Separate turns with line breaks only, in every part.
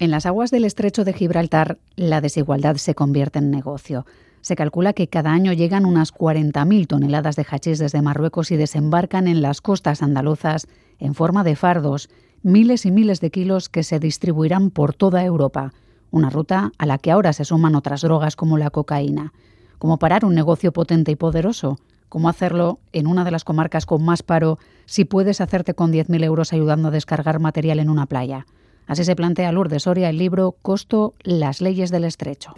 En las aguas del estrecho de Gibraltar, la desigualdad se convierte en negocio. Se calcula que cada año llegan unas 40.000 toneladas de hachís desde Marruecos y desembarcan en las costas andaluzas en forma de fardos, miles y miles de kilos que se distribuirán por toda Europa, una ruta a la que ahora se suman otras drogas como la cocaína. ¿Cómo parar un negocio potente y poderoso? ¿Cómo hacerlo en una de las comarcas con más paro si puedes hacerte con 10.000 euros ayudando a descargar material en una playa? Así se plantea Lourdes Soria el libro Costo, las leyes del estrecho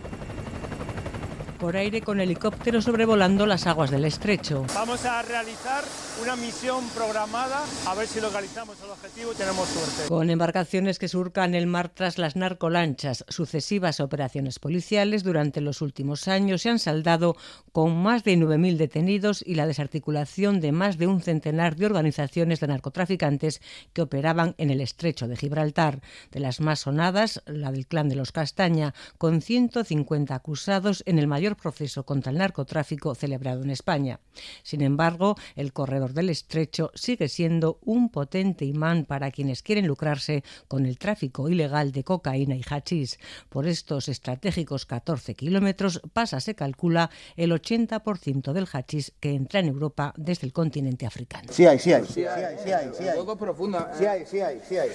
por aire con helicóptero sobrevolando las aguas del estrecho.
Vamos a realizar una misión programada a ver si localizamos el objetivo y tenemos suerte.
Con embarcaciones que surcan el mar tras las narcolanchas, sucesivas operaciones policiales durante los últimos años se han saldado con más de 9.000 detenidos y la desarticulación de más de un centenar de organizaciones de narcotraficantes que operaban en el estrecho de Gibraltar. De las más sonadas, la del clan de los Castaña, con 150 acusados en el mayor proceso contra el narcotráfico celebrado en España. Sin embargo, el corredor del estrecho sigue siendo un potente imán para quienes quieren lucrarse con el tráfico ilegal de cocaína y hachís. Por estos estratégicos 14 kilómetros pasa, se calcula, el 80% del hachís que entra en Europa desde el continente africano.
Sí hay, sí hay. Sí hay, sí hay. Sí hay.
profunda.
Sí hay, sí hay, sí hay.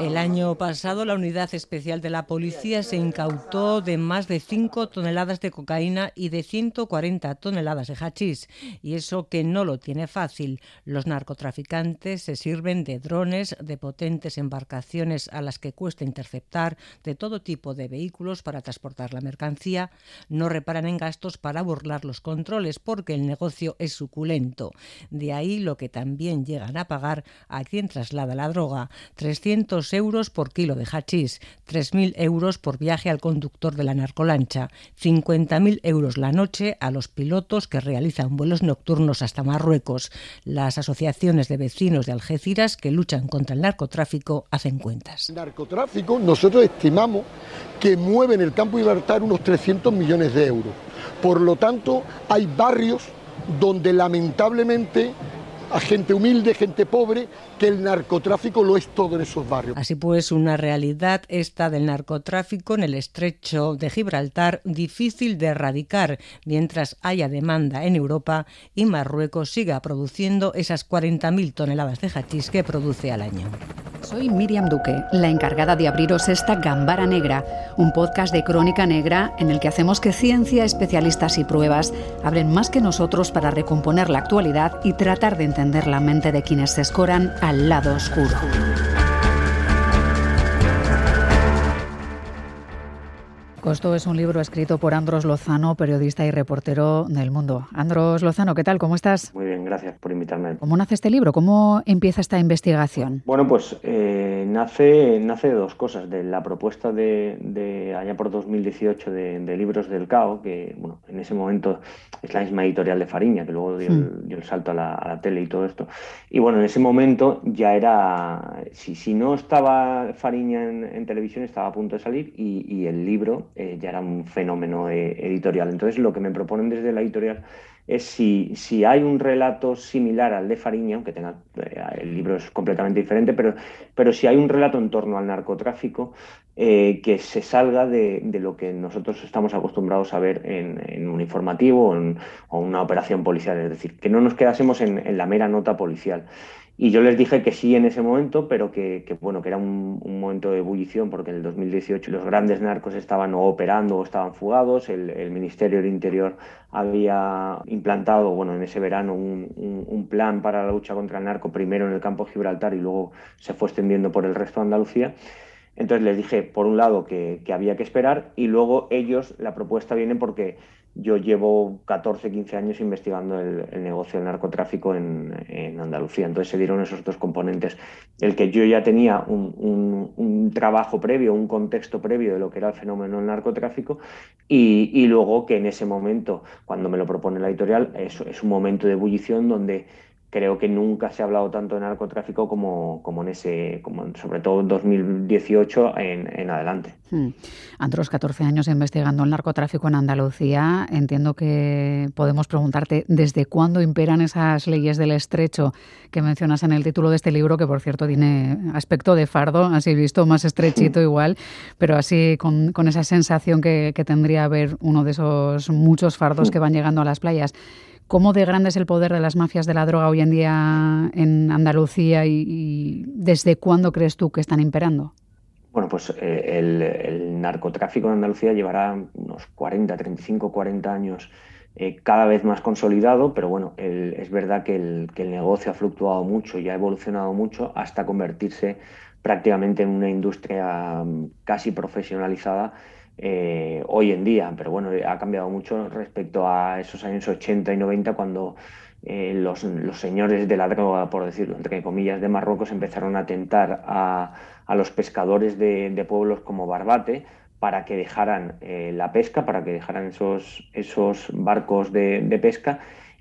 El año pasado la Unidad Especial de la Policía se incautó de más de 5 toneladas de cocaína y de 140 toneladas de hachís. Y eso que no lo tiene fácil. Los narcotraficantes se sirven de drones, de potentes embarcaciones a las que cuesta interceptar, de todo tipo de vehículos para transportar la mercancía. No reparan en gastos para burlar los controles porque el negocio es suculento. De ahí lo que también llegan a pagar a quien traslada la droga. 300 euros por kilo de hachís, 3.000 euros por viaje al conductor de la narcolancha, 50.000 euros la noche a los pilotos que realizan vuelos nocturnos hasta Marruecos. Las asociaciones de vecinos de Algeciras que luchan contra el narcotráfico hacen cuentas.
El narcotráfico nosotros estimamos que mueve en el campo Libertad unos 300 millones de euros. Por lo tanto, hay barrios donde lamentablemente a gente humilde, gente pobre, que el narcotráfico lo es todo en esos barrios.
Así pues, una realidad esta del narcotráfico en el estrecho de Gibraltar difícil de erradicar mientras haya demanda en Europa y Marruecos siga produciendo esas 40.000 toneladas de hachís que produce al año.
Soy Miriam Duque, la encargada de abriros esta Gambara Negra, un podcast de crónica negra en el que hacemos que ciencia, especialistas y pruebas hablen más que nosotros para recomponer la actualidad y tratar de entender la mente de quienes se escoran al lado oscuro. Costo es un libro escrito por Andros Lozano, periodista y reportero del Mundo. Andros Lozano, ¿qué tal? ¿Cómo estás?
Muy bien, gracias por invitarme.
¿Cómo nace este libro? ¿Cómo empieza esta investigación?
Bueno, pues eh, nace, nace de dos cosas. De la propuesta de, allá por 2018 de, Libros del CAO, que bueno, en ese momento es la misma editorial de Fariña, que luego dio, el, hmm. salto a la, tele y todo esto. Y bueno, en ese momento ya era, si, si no estaba Fariña en, televisión, estaba a punto de salir y, y el libro eh, ya era un fenómeno eh, editorial. Entonces, lo que me proponen desde la editorial es si, si hay un relato similar al de Fariña, aunque tenga, eh, el libro es completamente diferente, pero, pero si hay un relato en torno al narcotráfico que se salga de, lo que nosotros estamos acostumbrados a ver en, un informativo o en, una operación policial, es decir, que no nos quedásemos en la mera nota policial. Y yo les dije que sí en ese momento, pero que, bueno, que era un, momento de ebullición porque en el 2018 los grandes narcos estaban operando o estaban fugados. El, Ministerio del Interior había implantado, bueno, en ese verano un, plan para la lucha contra el narco, primero en el campo de Gibraltar y luego se fue extendiendo por el resto de Andalucía. Entonces les dije, por un lado, que, que había que esperar y luego ellos, la propuesta viene porque yo llevo 14, 15 años investigando el, negocio del narcotráfico en, Andalucía. Entonces se dieron esos dos componentes. El que yo ya tenía un, trabajo previo, un contexto previo de lo que era el fenómeno del narcotráfico y, luego que en ese momento, cuando me lo propone la editorial, es, es un momento de ebullición donde creo que nunca se ha hablado tanto de narcotráfico como, como en ese, como sobre todo en 2018 en, en adelante.
Hmm. Ante los 14 años investigando el narcotráfico en Andalucía, entiendo que podemos preguntarte desde cuándo imperan esas leyes del estrecho que mencionas en el título de este libro, que por cierto tiene aspecto de fardo, así visto, más estrechito igual, pero así con, con esa sensación que, que tendría haber uno de esos muchos fardos que van llegando a las playas. ¿Cómo de grande es el poder de las mafias de la droga hoy en día en Andalucía y, desde cuándo crees tú que están imperando?
Bueno, pues eh, el, narcotráfico en Andalucía llevará unos 40, 35, 40 años eh, cada vez más consolidado, pero bueno, es verdad que el, que el negocio ha fluctuado mucho y ha evolucionado mucho hasta convertirse prácticamente en una industria mm, casi profesionalizada eh, hoy en día, pero bueno, ha cambiado mucho respecto a esos años 80 y 90 cuando eh, los, señores de la droga, por decirlo entre comillas, de Marruecos empezaron a tentar a, los pescadores de, pueblos como Barbate para que dejaran eh, la pesca, para que dejaran esos, esos barcos de, pesca.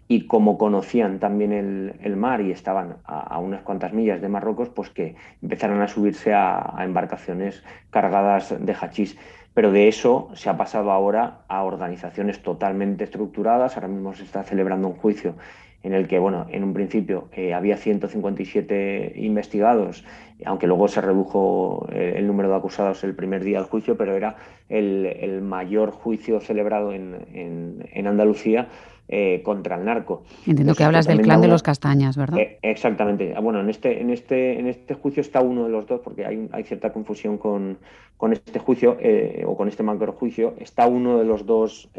Y como conocían también el, mar y estaban a, unas cuantas millas de Marruecos, pues que empezaron a subirse a, a embarcaciones cargadas de hachís pero de eso se ha pasado ahora a organizaciones totalmente estructuradas. Ahora mismo se está celebrando un juicio en el que, bueno, en un principio eh, había 157 investigados, aunque luego se redujo eh, el número de acusados el primer día del juicio, pero era el, mayor juicio celebrado en, en Andalucía eh, contra el narco.
Entiendo que hablas del clan de los castañas, ¿verdad?
Eh, exactamente. Ah, bueno, en este, en, este, en este juicio está uno de los dos, porque hay, hay cierta confusión con, con este juicio eh, o con este macro juicio. Está uno de los dos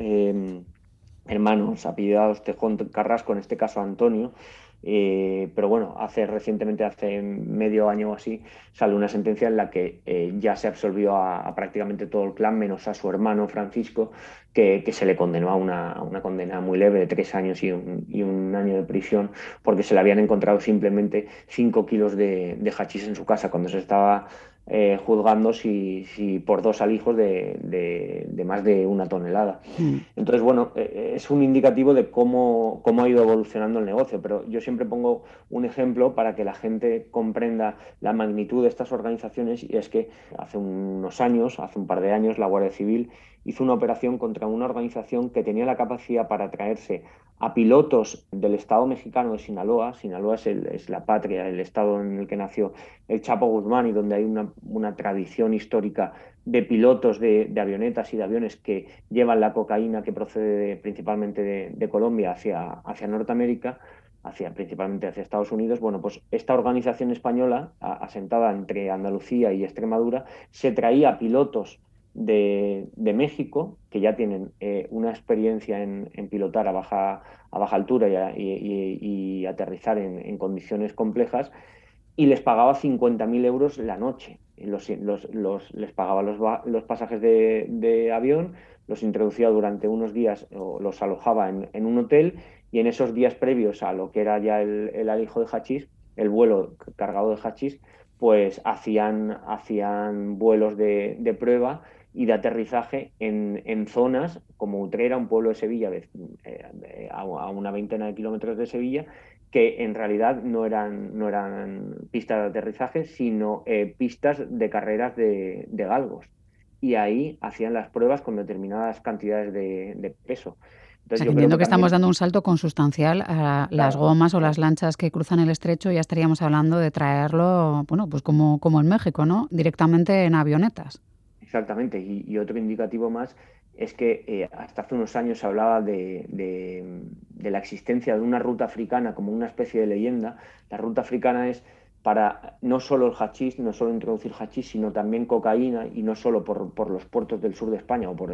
hermanos apellidados Tejón Carrasco, en este caso Antonio, eh, pero bueno, hace recientemente, hace medio año o así, sale una sentencia en la que eh, ya se absolvió a, prácticamente todo el clan, menos a su hermano Francisco, que, se le condenó a una, una, condena muy leve de tres años y un, año de prisión, porque se le habían encontrado simplemente cinco kilos de, de hachís en su casa. Cuando se estaba eh, juzgando si, si, por dos alijos de, de, más de una tonelada. Hmm. Entonces, bueno, eh, eh, es un indicativo de cómo, cómo ha ido evolucionando el negocio, pero yo siempre pongo un ejemplo para que la gente comprenda la magnitud de estas organizaciones y es que hace unos años, hace un par de años, la Guardia Civil hizo una operación contra una organización que tenía la capacidad para traerse a pilotos del Estado mexicano de Sinaloa. Sinaloa es, la patria, el estado en el que nació el Chapo Guzmán y donde hay una, tradición histórica de pilotos de, avionetas y de aviones que llevan la cocaína que procede principalmente de, Colombia hacia, hacia Norteamérica hacia, principalmente hacia Estados Unidos, bueno, pues esta organización española, asentada entre Andalucía y Extremadura, se traía pilotos de, México, que ya tienen eh, una experiencia en, pilotar a baja, a baja altura y, aterrizar en, condiciones complejas, y les pagaba 50.000 euros la noche. Los, les pagaba los, pasajes de, avión, los introducía durante unos días o los alojaba en, un hotel y en esos días previos a lo que era ya el, alijo de hachís, el vuelo cargado de hachís, pues hacían, hacían vuelos de prueba y de aterrizaje en, en, zonas como Utrera, un pueblo de Sevilla eh, a, una veintena de kilómetros de Sevilla, que en realidad no eran, no eran pistas de aterrizaje, sino eh, pistas de carreras de, galgos. Y ahí hacían las pruebas con determinadas cantidades de, peso.
Entonces, entiendo que, estamos dando un salto consustancial a las gomas o las lanchas que cruzan el estrecho, ya estaríamos hablando de traerlo, bueno, pues como, como en México, ¿no? Directamente en avionetas.
Exactamente, y, otro indicativo más es que eh, hasta hace unos años se hablaba de, la existencia de una ruta africana como una especie de leyenda. La ruta africana es para no solo el hachís, no solo introducir hachís, sino también cocaína, y no solo por, los puertos del sur de España o por,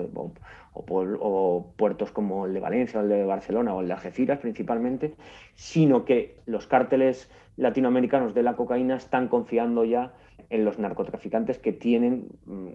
o, puertos como el de Valencia o el de Barcelona o el de Algeciras principalmente, sino que los cárteles latinoamericanos de la cocaína están confiando ya en los narcotraficantes que tienen mm,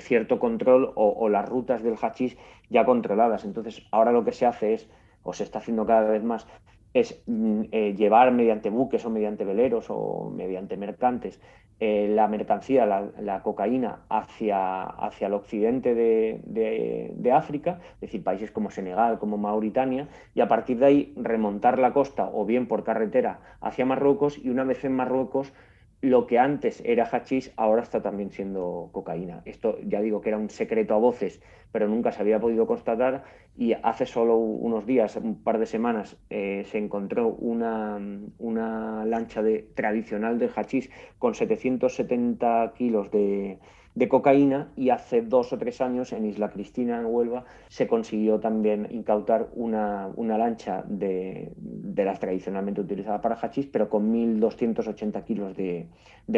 cierto control o, las rutas del hachís ya controladas. Entonces, ahora lo que se hace es, o se está haciendo cada vez más, es mm, eh, llevar mediante buques o mediante veleros o mediante mercantes eh, la mercancía, la, cocaína, hacia, hacia el occidente de, África, es decir, países como Senegal, como Mauritania, y a partir de ahí remontar la costa o bien por carretera hacia Marruecos y una vez en Marruecos lo que antes era hachís ahora está también siendo cocaína. Esto ya digo que era un secreto a voces, pero nunca se había podido constatar y hace solo unos días, un par de semanas, eh, se encontró una, una lancha de, tradicional de hachís con 770 kilos de, de cocaína y hace dos o tres años en Isla Cristina, en Huelva, se consiguió también incautar una, lancha de, las tradicionalmente utilizadas para hachís, pero con 1.280 kilos de,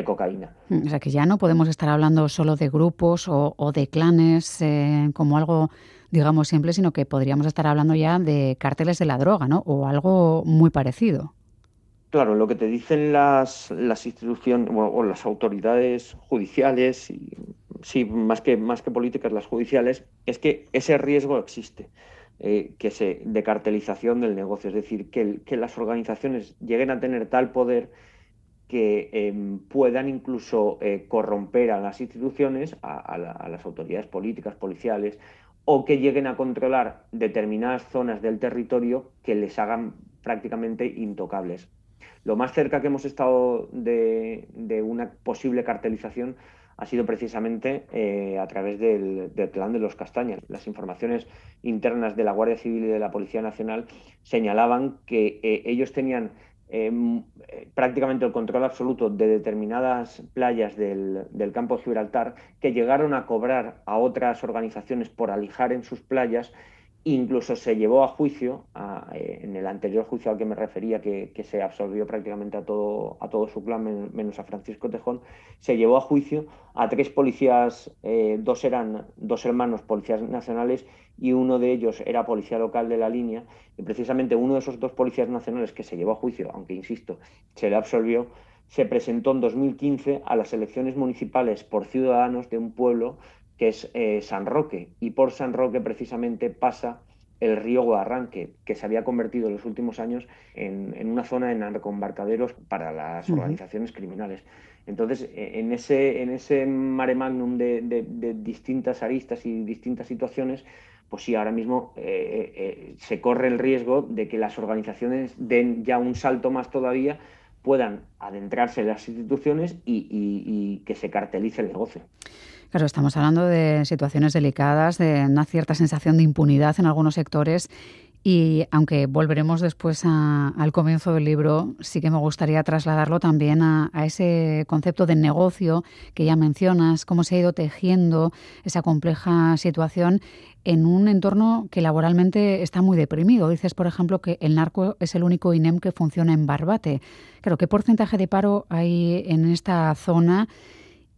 cocaína.
O sea que ya no podemos estar hablando solo de grupos o, de clanes eh, como algo digamos simple, sino que podríamos estar hablando ya de cárteles de la droga, ¿no? O algo muy parecido.
Claro, lo que te dicen las, instituciones o, las autoridades judiciales, y, sí, más que, más que políticas, las judiciales, es que ese riesgo existe. Eh, que se, de cartelización del negocio, es decir, que, las organizaciones lleguen a tener tal poder que em, puedan incluso eh, corromper a las instituciones, a, las autoridades políticas, policiales, o que lleguen a controlar determinadas zonas del territorio que les hagan prácticamente intocables. Lo más cerca que hemos estado de, una posible cartelización ha sido precisamente eh, a través del, plan de los castañas. Las informaciones internas de la Guardia Civil y de la Policía Nacional señalaban que eh, ellos tenían em, prácticamente el control absoluto de determinadas playas del, del, campo de Gibraltar que llegaron a cobrar a otras organizaciones por alijar en sus playas Incluso se llevó a juicio, eh, en el anterior juicio al que me refería, que, se absolvió prácticamente a todo, a todo su clan, menos a Francisco Tejón, se llevó a juicio a tres policías, eh, dos eran dos hermanos policías nacionales y uno de ellos era policía local de la línea. Y precisamente uno de esos dos policías nacionales que se llevó a juicio, aunque insisto, se le absolvió, se presentó en 2015 a las elecciones municipales por ciudadanos de un pueblo que es eh, San Roque, y por San Roque precisamente pasa el río Guadarranque, que se había convertido en los últimos años en, una zona de narcoembarcaderos para las organizaciones criminales. Entonces, e, en ese, en ese mare magnum de, distintas aristas y distintas situaciones, pues sí, ahora mismo eh, eh, se corre el riesgo de que las organizaciones den ya un salto más todavía, puedan adentrarse en las instituciones y que se cartelice el negocio.
Claro, estamos hablando de situaciones delicadas, de una cierta sensación de impunidad en algunos sectores y aunque volveremos después al comienzo del libro, sí que me gustaría trasladarlo también a, ese concepto de negocio que ya mencionas, cómo se ha ido tejiendo esa compleja situación en un entorno que laboralmente está muy deprimido. Dices, por ejemplo, que el narco es el único INEM que funciona en Barbate. Claro, ¿qué porcentaje de paro hay en esta zona?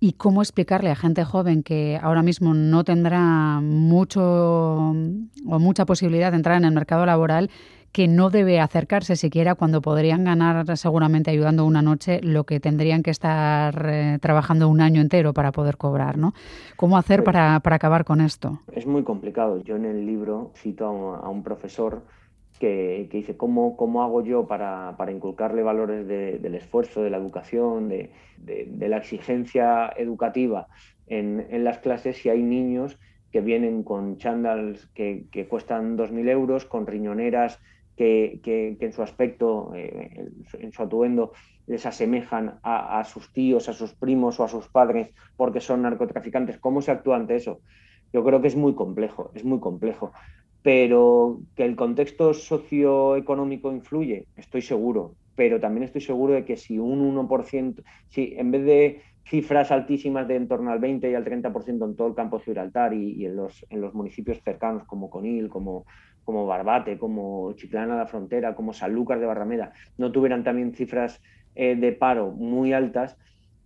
Y cómo explicarle a gente joven que ahora mismo no tendrá mucho o mucha posibilidad de entrar en el mercado laboral que no debe acercarse siquiera cuando podrían ganar seguramente ayudando una noche lo que tendrían que estar eh, trabajando un año entero para poder cobrar, ¿no? ¿Cómo hacer pues para, acabar con esto?
Es muy complicado. Yo en el libro cito a un profesor que, dice cómo, cómo hago yo para, para inculcarle valores del esfuerzo, de la educación, de, la exigencia educativa en, las clases si hay niños que vienen con chandals que, que cuestan 2.000 euros, con riñoneras que, que, en su aspecto, eh, en su atuendo, les asemejan a, a, sus tíos, a sus primos o a sus padres porque son narcotraficantes. ¿Cómo se actúa ante eso? Yo creo que es muy complejo, es muy complejo pero que el contexto socioeconómico influye, estoy seguro, pero también estoy seguro de que si un 1%, si en vez de cifras altísimas de en torno al 20 y al 30% en todo el campo de Gibraltar y, en, los, en los municipios cercanos como Conil, como, como Barbate, como Chiclana de la Frontera, como Sanlúcar de Barrameda, no tuvieran también cifras eh, de paro muy altas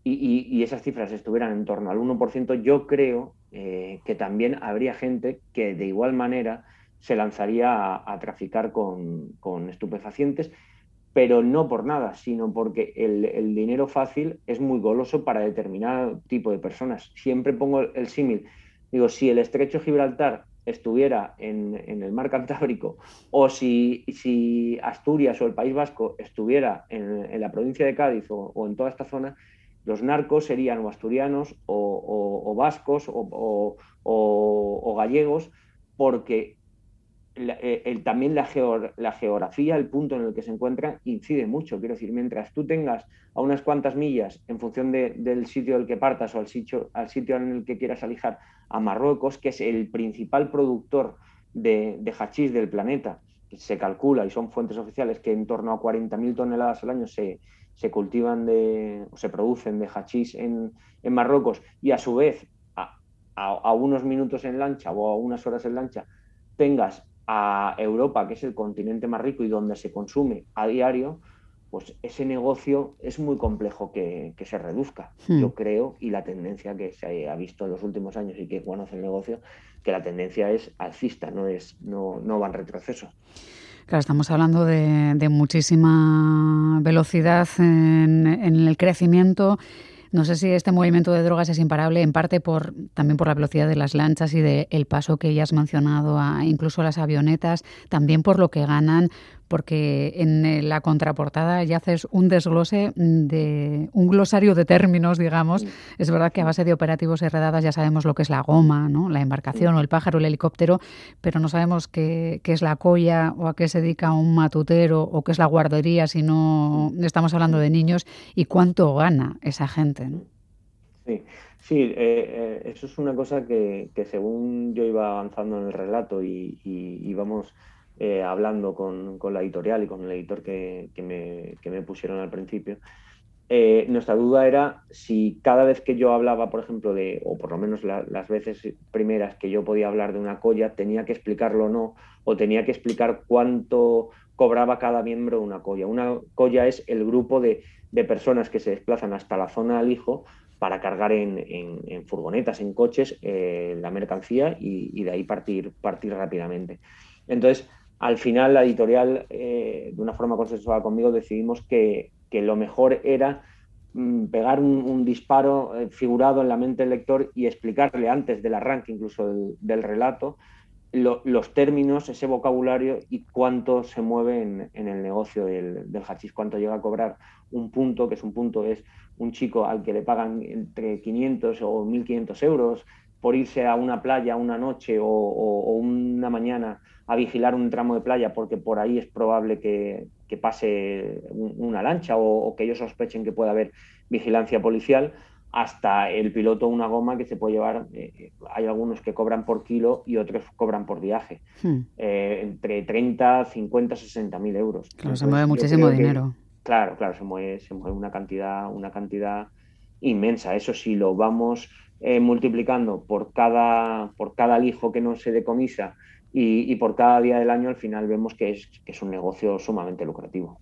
y, y, esas cifras estuvieran en torno al 1%, yo creo eh, que también habría gente que de igual manera se lanzaría a, traficar con, estupefacientes, pero no por nada, sino porque el, dinero fácil es muy goloso para determinado tipo de personas. Siempre pongo el, símil. Digo, si el estrecho Gibraltar estuviera en, el mar Cantábrico o si, si, Asturias o el País Vasco estuviera en, la provincia de Cádiz o, en toda esta zona, los narcos serían o asturianos o, vascos o, gallegos, porque eh, también la, geografía, el punto en el que se encuentra, incide mucho. Quiero decir, mientras tú tengas a unas cuantas millas, en función del sitio del que partas o al sitio, al sitio en el que quieras alijar, a Marruecos, que es el principal productor de, hachís del planeta, se calcula, y son fuentes oficiales, que en torno a 40.000 toneladas al año se, se cultivan de, o se producen de hachís en, Marruecos, y a su vez, a, unos minutos en lancha o a unas horas en lancha, tengas a Europa, que es el continente más rico y donde se consume a diario, pues ese negocio es muy complejo que, se reduzca, hmm. yo creo, y la tendencia que se ha visto en los últimos años y que conoce el negocio, que la tendencia es alcista, no, es, no, no va en retroceso.
Claro, estamos hablando de, muchísima velocidad en, en el crecimiento no sé si este movimiento de drogas es imparable, en parte por también por la velocidad de las lanchas y del paso que ya has mencionado, a, incluso a las avionetas, también por lo que ganan, porque en la contraportada ya haces un desglose de un glosario de términos, digamos. Es verdad que a base de operativos y redadas ya sabemos lo que es la goma, ¿no? la embarcación o el pájaro, el helicóptero, pero no sabemos qué, qué, es la colla o a qué se dedica un matutero o qué es la guardería si no estamos hablando de niños y cuánto gana esa gente.
Sí, sí eh, eh, eso es una cosa que, que, según yo iba avanzando en el relato y, y íbamos eh, hablando con, la editorial y con el editor que, me, pusieron al principio, eh, nuestra duda era si cada vez que yo hablaba, por ejemplo, de, o por lo menos las veces primeras que yo podía hablar de una colla, tenía que explicarlo o no, o tenía que explicar cuánto cobraba cada miembro de una colla. Una colla es el grupo de, personas que se desplazan hasta la zona del hijo para cargar en, furgonetas, en coches, eh, la mercancía y, y, de ahí partir, partir rápidamente. Entonces, al final la editorial, eh, de una forma consensuada conmigo, decidimos que, lo mejor era mm, pegar un, disparo eh, figurado en la mente del lector y explicarle antes del arranque incluso del, relato los términos, ese vocabulario y cuánto se mueve en, el negocio del, del, hachís, cuánto llega a cobrar un punto, que es un punto, es un chico al que le pagan entre 500 o 1.500 euros por irse a una playa una noche o una mañana a vigilar un tramo de playa porque por ahí es probable que, pase una lancha o, que ellos sospechen que pueda haber vigilancia policial, hasta el piloto una goma que se puede llevar, eh, hay algunos que cobran por kilo y otros cobran por viaje, hmm. eh, entre 30, 50, 60 mil euros.
Claro, se mueve muchísimo dinero.
claro, claro, se mueve, se mueve una cantidad, una cantidad inmensa. Eso sí, lo vamos eh, multiplicando por cada, por cada hijo que no se decomisa y, por cada día del año al final vemos que es, que es un negocio sumamente lucrativo.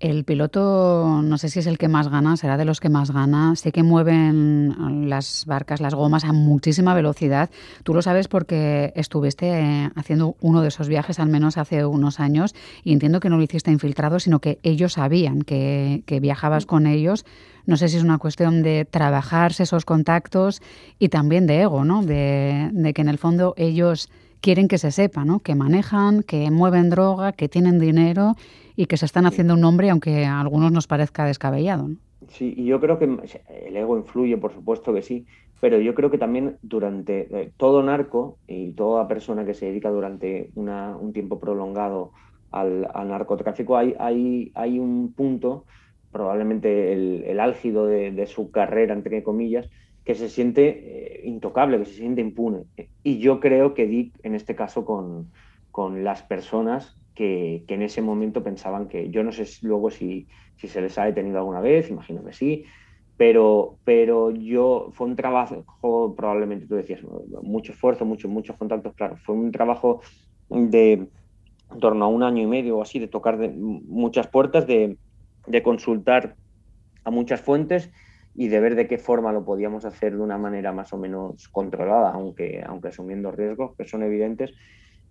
El piloto, no sé si es el que más gana, será de los que más gana. Sé que mueven las barcas, las gomas a muchísima velocidad. Tú lo sabes porque estuviste eh, haciendo uno de esos viajes, al menos hace unos años, y entiendo que no lo hiciste infiltrado, sino que ellos sabían que, viajabas con ellos. No sé si es una cuestión de trabajarse esos contactos y también de ego, ¿no? De que en el fondo ellos quieren que se sepa, ¿no? Que manejan, que mueven droga, que tienen dinero y que se están haciendo un nombre, aunque a algunos nos parezca descabellado.
Sí, y yo creo que el ego influye, por supuesto que sí, pero yo creo que también durante eh, todo narco y toda persona que se dedica durante un tiempo prolongado al, narcotráfico, hay, hay, hay, un punto, probablemente el, álgido de, su carrera, entre comillas, que se siente eh, intocable, que se siente impune. Y yo creo que di en este caso con, con las personas que, que, en ese momento pensaban que, yo no sé luego si, si, se les ha detenido alguna vez, imagino que sí, pero, pero yo, fue un trabajo, probablemente tú decías, mucho esfuerzo, muchos muchos contactos, claro, fue un trabajo de en torno a un año y medio o así, de tocar de, muchas puertas, de, de consultar a muchas fuentes y de ver de qué forma lo podíamos hacer de una manera más o menos controlada, aunque, aunque asumiendo riesgos que son evidentes.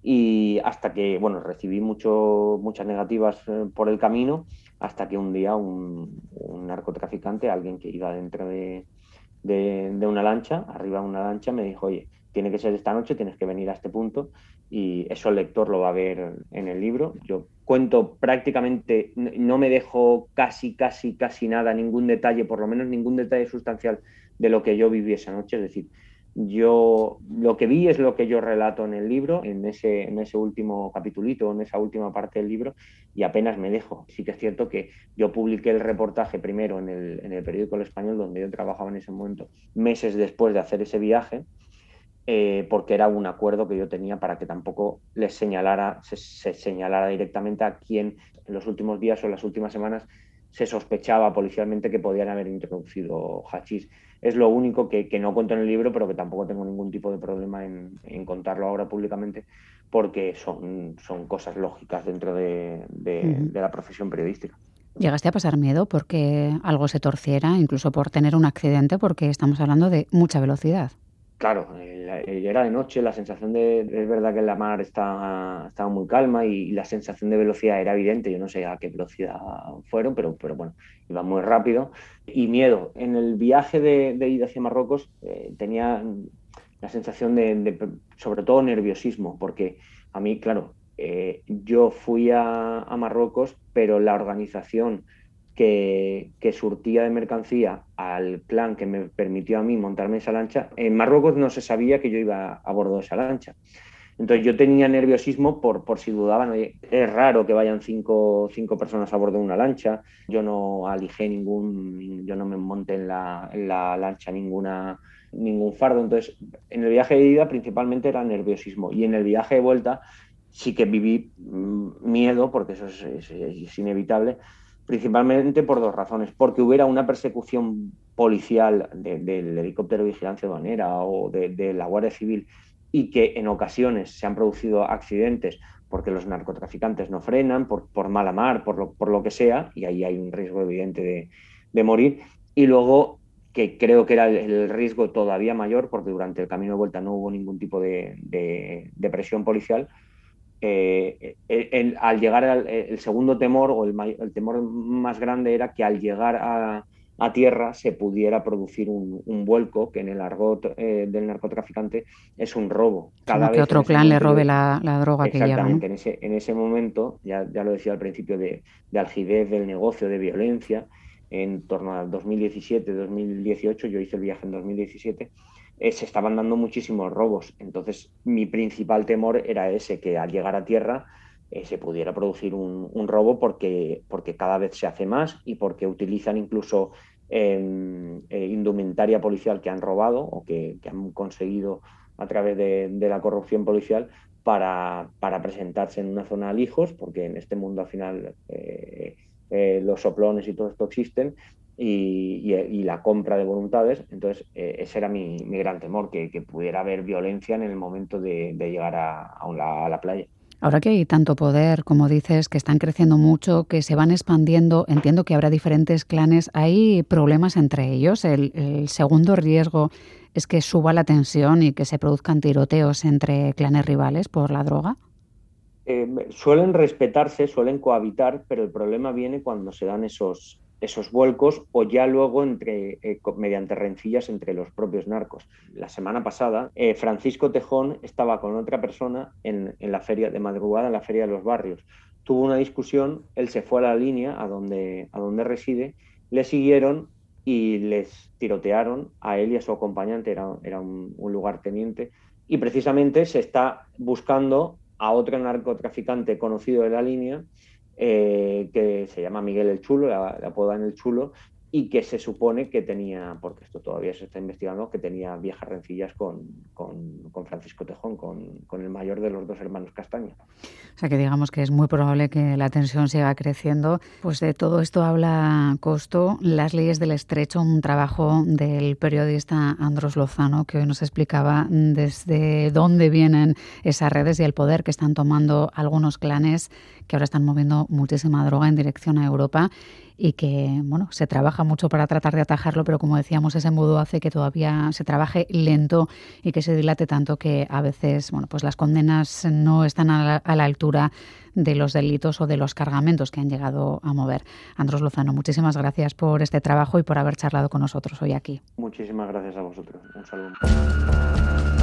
Y hasta que, bueno, recibí mucho, muchas negativas eh, por el camino, hasta que un día un, narcotraficante, alguien que iba dentro de, de, de una lancha, arriba de una lancha, me dijo, oye, tiene que ser esta noche, tienes que venir a este punto y eso el lector lo va a ver en el libro. Yo cuento prácticamente, no me dejo casi, casi, casi nada, ningún detalle, por lo menos ningún detalle sustancial de lo que yo viví esa noche. Es decir, yo lo que vi es lo que yo relato en el libro, en ese, en ese último capitulito, en esa última parte del libro, y apenas me dejo. Sí que es cierto que yo publiqué el reportaje primero en el, en el periódico El Español, donde yo trabajaba en ese momento, meses después de hacer ese viaje, eh, porque era un acuerdo que yo tenía para que tampoco les señalara, se, señalara directamente a quien en los últimos días o en las últimas semanas se sospechaba policialmente que podían haber introducido hachís. Es lo único que, no cuento en el libro, pero que tampoco tengo ningún tipo de problema en, contarlo ahora públicamente, porque son, son cosas lógicas dentro de, de la profesión periodística.
¿Llegaste a pasar miedo porque algo se torciera, incluso por tener un accidente, porque estamos hablando de mucha velocidad?
Claro, era de noche, la sensación de, es verdad que la mar estaba, estaba muy calma y, la sensación de velocidad era evidente, yo no sé a qué velocidad fueron, pero, pero bueno, iba muy rápido. Y miedo, en el viaje de, ida hacia Marruecos eh, tenía la sensación de, sobre todo nerviosismo, porque a mí, claro, eh, yo fui a Marruecos, pero la organización que, surtía de mercancía al clan que me permitió a mí montarme esa lancha, en Marruecos no se sabía que yo iba a bordo de esa lancha. Entonces yo tenía nerviosismo por, por si dudaban, es raro que vayan cinco, cinco, personas a bordo de una lancha, yo no alijé ningún, yo no me monté en la, la lancha ninguna, ningún fardo, entonces en el viaje de ida principalmente era nerviosismo y en el viaje de vuelta sí que viví mm, miedo, porque eso es inevitable, principalmente por dos razones. Porque hubiera una persecución policial del helicóptero de vigilancia aduanera o de, la Guardia Civil y que en ocasiones se han producido accidentes porque los narcotraficantes no frenan, por, por mala mar, por lo, que sea, y ahí hay un riesgo evidente de, morir. Y luego que creo que era el, riesgo todavía mayor, porque durante el camino de vuelta no hubo ningún tipo de, de presión policial, eh, eh, al llegar al el segundo temor o el, temor más grande era que al llegar a, tierra se pudiera producir un, vuelco que en el argot eh, del narcotraficante es un robo.
Cada vez que otro clan le robe la, droga que lleva.
En, ese, en ese momento, ya, ya lo decía al principio, de, de algidez del negocio, de violencia, en torno al 2017-2018, yo hice el viaje en 2017, eh, se estaban dando muchísimos robos. Entonces, mi principal temor era ese, que al llegar a tierra eh, se pudiera producir un, robo porque, porque cada vez se hace más y porque utilizan incluso em, eh, indumentaria policial que han robado o que, han conseguido a través de, la corrupción policial para, para, presentarse en una zona de lijos, porque en este mundo al final los soplones y todo esto existen, y, la compra de voluntades. Entonces, eh, ese era mi, gran temor, que, pudiera haber violencia en el momento de, llegar a, la playa.
Ahora que hay tanto poder, como dices, que están creciendo mucho, que se van expandiendo, entiendo que habrá diferentes clanes, ¿hay problemas entre ellos? El, segundo riesgo es que suba la tensión y que se produzcan tiroteos entre clanes rivales por la droga.
Eh, suelen respetarse, suelen cohabitar, pero el problema viene cuando se dan esos, esos vuelcos o ya luego entre, eh, mediante rencillas entre los propios narcos. La semana pasada, eh, Francisco Tejón estaba con otra persona en, la feria de madrugada, en la feria de los barrios. Tuvo una discusión, él se fue a la línea a donde, a donde reside, le siguieron y les tirotearon a él y a su acompañante, era, era un, un lugar teniente, y precisamente se está buscando a otro narcotraficante conocido de la línea eh, que se llama Miguel el Chulo, la, la apodan el Chulo, y que se supone que tenía, porque esto todavía se está investigando, que tenía viejas rencillas con, con, Francisco Tejón, con, con, el mayor de los dos hermanos Castaña.
O sea que digamos que es muy probable que la tensión siga creciendo. Pues de todo esto habla Costo, las leyes del estrecho, un trabajo del periodista Andros Lozano, que hoy nos explicaba desde dónde vienen esas redes y el poder que están tomando algunos clanes que ahora están moviendo muchísima droga en dirección a Europa y que bueno, se trabaja mucho para tratar de atajarlo, pero como decíamos, ese embudo hace que todavía se trabaje lento y que se dilate tanto que a veces bueno, pues las condenas no están a la, altura de los delitos o de los cargamentos que han llegado a mover. Andros Lozano, muchísimas gracias por este trabajo y por haber charlado con nosotros hoy aquí.
Muchísimas gracias a vosotros. Un saludo.